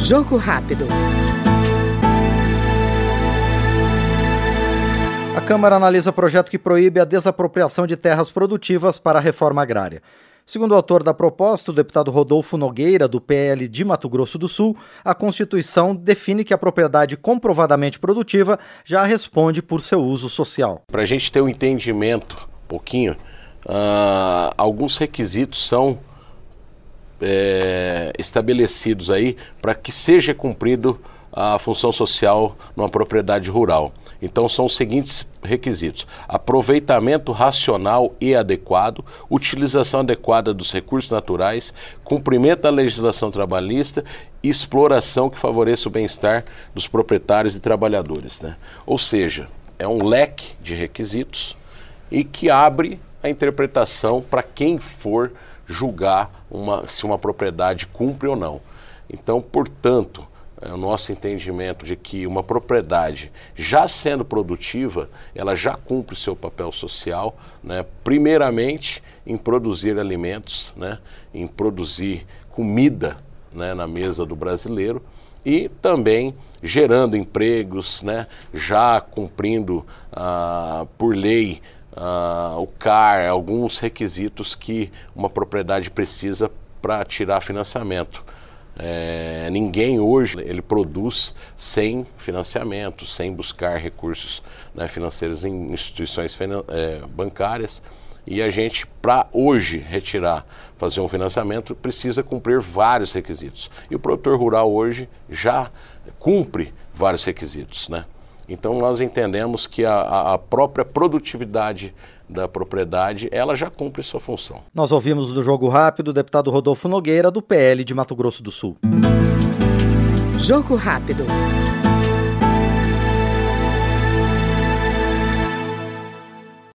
Jogo rápido. A Câmara analisa projeto que proíbe a desapropriação de terras produtivas para a reforma agrária. Segundo o autor da proposta, o deputado Rodolfo Nogueira, do PL de Mato Grosso do Sul, a Constituição define que a propriedade comprovadamente produtiva já responde por seu uso social. Para a gente ter um entendimento, um pouquinho, uh, alguns requisitos são é, estabelecidos aí para que seja cumprido a função social numa propriedade rural. Então são os seguintes requisitos: aproveitamento racional e adequado, utilização adequada dos recursos naturais, cumprimento da legislação trabalhista e exploração que favoreça o bem-estar dos proprietários e trabalhadores. Né? Ou seja, é um leque de requisitos e que abre a interpretação para quem for julgar uma, se uma propriedade cumpre ou não. Então, portanto, é o nosso entendimento de que uma propriedade, já sendo produtiva, ela já cumpre o seu papel social, né? primeiramente em produzir alimentos, né? em produzir comida né? na mesa do brasileiro e também gerando empregos, né? já cumprindo ah, por lei ah, o CAR, alguns requisitos que uma propriedade precisa para tirar financiamento. É, ninguém hoje ele produz sem financiamento, sem buscar recursos né, financeiros em instituições é, bancárias. E a gente, para hoje retirar, fazer um financiamento, precisa cumprir vários requisitos. E o produtor rural hoje já cumpre vários requisitos. Né? Então nós entendemos que a, a própria produtividade da propriedade, ela já cumpre sua função. Nós ouvimos do Jogo Rápido o deputado Rodolfo Nogueira, do PL de Mato Grosso do Sul. Jogo Rápido.